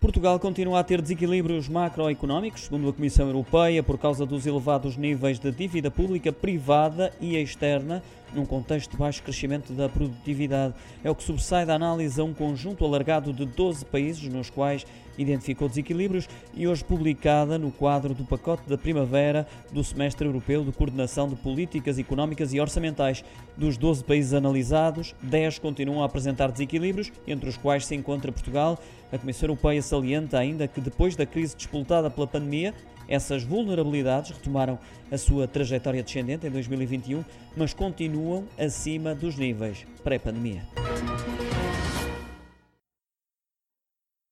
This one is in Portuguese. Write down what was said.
Portugal continua a ter desequilíbrios macroeconómicos, segundo a Comissão Europeia, por causa dos elevados níveis de dívida pública privada e externa, num contexto de baixo crescimento da produtividade. É o que sobressai da análise a um conjunto alargado de 12 países, nos quais identificou desequilíbrios e hoje publicada no quadro do pacote da primavera do Semestre Europeu de Coordenação de Políticas Económicas e Orçamentais. Dos 12 países analisados, 10 continuam a apresentar desequilíbrios, entre os quais se encontra Portugal. A Comissão Europeia salienta ainda que depois da crise disputada pela pandemia, essas vulnerabilidades retomaram a sua trajetória descendente em 2021, mas continuam acima dos níveis pré-pandemia.